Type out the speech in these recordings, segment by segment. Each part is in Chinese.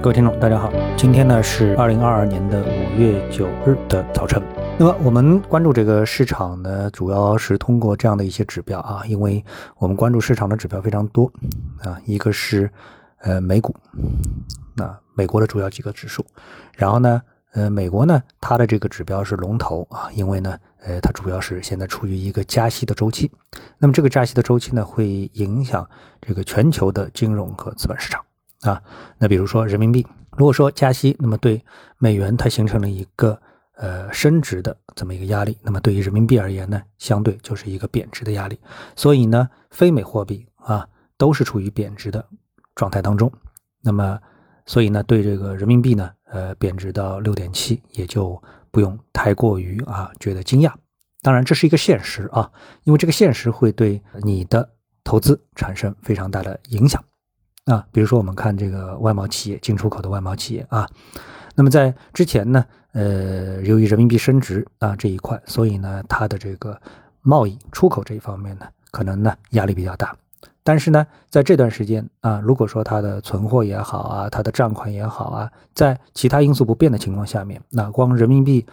各位听众，大家好，今天呢是二零二二年的五月九日的早晨。那么我们关注这个市场呢，主要是通过这样的一些指标啊，因为我们关注市场的指标非常多啊，一个是呃美股，那美国的主要几个指数，然后呢，呃美国呢它的这个指标是龙头啊，因为呢，呃它主要是现在处于一个加息的周期，那么这个加息的周期呢会影响这个全球的金融和资本市场。啊，那比如说人民币，如果说加息，那么对美元它形成了一个呃升值的这么一个压力，那么对于人民币而言呢，相对就是一个贬值的压力。所以呢，非美货币啊都是处于贬值的状态当中。那么，所以呢，对这个人民币呢，呃，贬值到六点七，也就不用太过于啊觉得惊讶。当然，这是一个现实啊，因为这个现实会对你的投资产生非常大的影响。啊，比如说我们看这个外贸企业进出口的外贸企业啊，那么在之前呢，呃，由于人民币升值啊这一块，所以呢，它的这个贸易出口这一方面呢，可能呢压力比较大。但是呢，在这段时间啊，如果说它的存货也好啊，它的账款也好啊，在其他因素不变的情况下面，那光人民币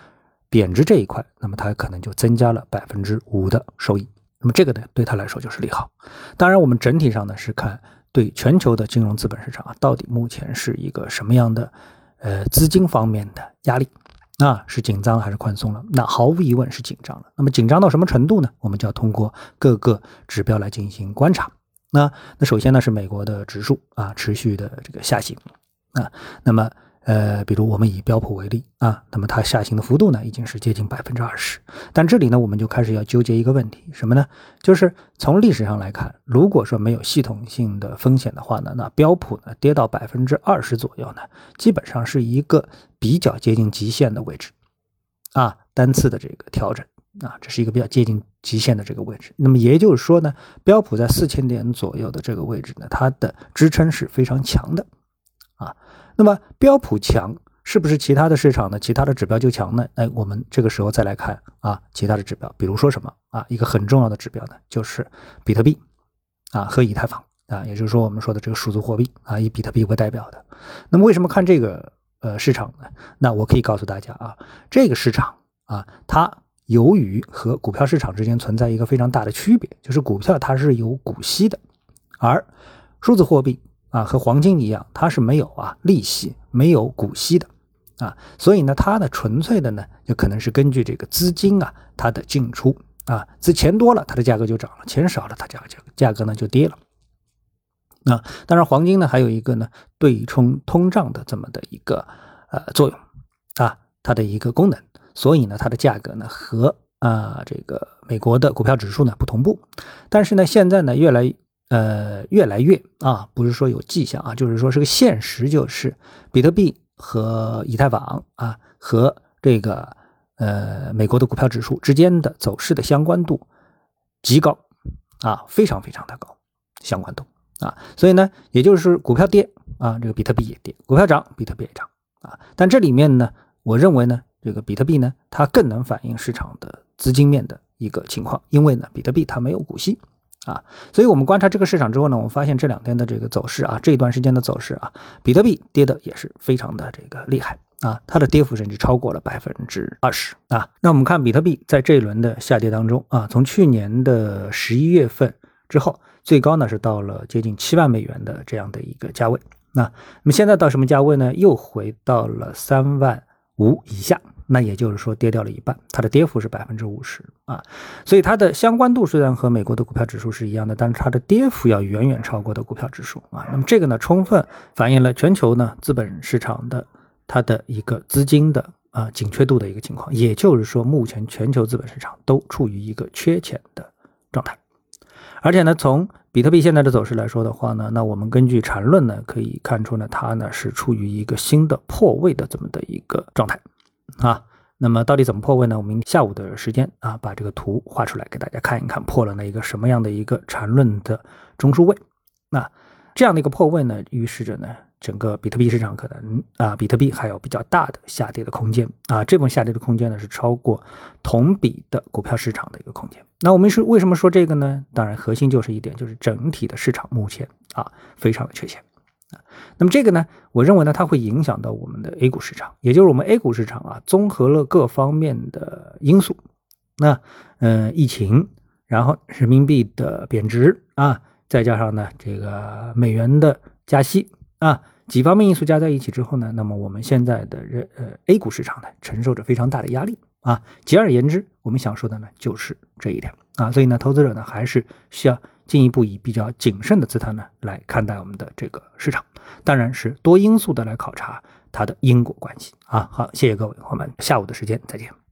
贬值这一块，那么它可能就增加了百分之五的收益。那么这个呢，对他来说就是利好。当然，我们整体上呢是看。对全球的金融资本市场啊，到底目前是一个什么样的呃资金方面的压力？啊是紧张还是宽松了？那毫无疑问是紧张了。那么紧张到什么程度呢？我们就要通过各个指标来进行观察。那那首先呢是美国的指数啊持续的这个下行啊，那么。呃，比如我们以标普为例啊，那么它下行的幅度呢，已经是接近百分之二十。但这里呢，我们就开始要纠结一个问题，什么呢？就是从历史上来看，如果说没有系统性的风险的话呢，那标普呢跌到百分之二十左右呢，基本上是一个比较接近极限的位置啊，单次的这个调整啊，这是一个比较接近极限的这个位置。那么也就是说呢，标普在四千点左右的这个位置呢，它的支撑是非常强的啊。那么标普强是不是其他的市场呢？其他的指标就强呢？哎，我们这个时候再来看啊，其他的指标，比如说什么啊？一个很重要的指标呢，就是比特币啊和以太坊啊，也就是说我们说的这个数字货币啊，以比特币为代表的。那么为什么看这个呃市场呢？那我可以告诉大家啊，这个市场啊，它由于和股票市场之间存在一个非常大的区别，就是股票它是有股息的，而数字货币。啊，和黄金一样，它是没有啊利息、没有股息的，啊，所以呢，它的纯粹的呢，就可能是根据这个资金啊，它的进出啊，资钱多了，它的价格就涨了；钱少了，它价价价格呢就跌了。啊，当然，黄金呢还有一个呢对冲通胀的这么的一个呃作用啊，它的一个功能，所以呢，它的价格呢和啊这个美国的股票指数呢不同步，但是呢，现在呢越来。呃，越来越啊，不是说有迹象啊，就是说是个现实，就是比特币和以太坊啊，和这个呃美国的股票指数之间的走势的相关度极高啊，非常非常的高相关度啊，所以呢，也就是股票跌啊，这个比特币也跌；股票涨，比特币也涨啊。但这里面呢，我认为呢，这个比特币呢，它更能反映市场的资金面的一个情况，因为呢，比特币它没有股息。啊，所以我们观察这个市场之后呢，我们发现这两天的这个走势啊，这一段时间的走势啊，比特币跌的也是非常的这个厉害啊，它的跌幅甚至超过了百分之二十啊。那我们看比特币在这一轮的下跌当中啊，从去年的十一月份之后，最高呢是到了接近七万美元的这样的一个价位。那那么现在到什么价位呢？又回到了三万五以下。那也就是说，跌掉了一半，它的跌幅是百分之五十啊，所以它的相关度虽然和美国的股票指数是一样的，但是它的跌幅要远远超过的股票指数啊。那么这个呢，充分反映了全球呢资本市场的它的一个资金的啊紧缺度的一个情况。也就是说，目前全球资本市场都处于一个缺钱的状态。而且呢，从比特币现在的走势来说的话呢，那我们根据缠论呢可以看出呢，它呢是处于一个新的破位的这么的一个状态。啊，那么到底怎么破位呢？我们下午的时间啊，把这个图画出来给大家看一看，破了那一个什么样的一个缠论的中枢位？那这样的一个破位呢，预示着呢，整个比特币市场可能啊，比特币还有比较大的下跌的空间啊。这部分下跌的空间呢，是超过同比的股票市场的一个空间。那我们是为什么说这个呢？当然，核心就是一点，就是整体的市场目前啊，非常的缺钱。那么这个呢，我认为呢，它会影响到我们的 A 股市场，也就是我们 A 股市场啊，综合了各方面的因素，那嗯，疫情，然后人民币的贬值啊，再加上呢这个美元的加息啊，几方面因素加在一起之后呢，那么我们现在的人呃 A 股市场呢，承受着非常大的压力啊。简而言之，我们想说的呢，就是这一点啊。所以呢，投资者呢，还是需要。进一步以比较谨慎的姿态呢来看待我们的这个市场，当然是多因素的来考察它的因果关系啊。好，谢谢各位，我们下午的时间再见。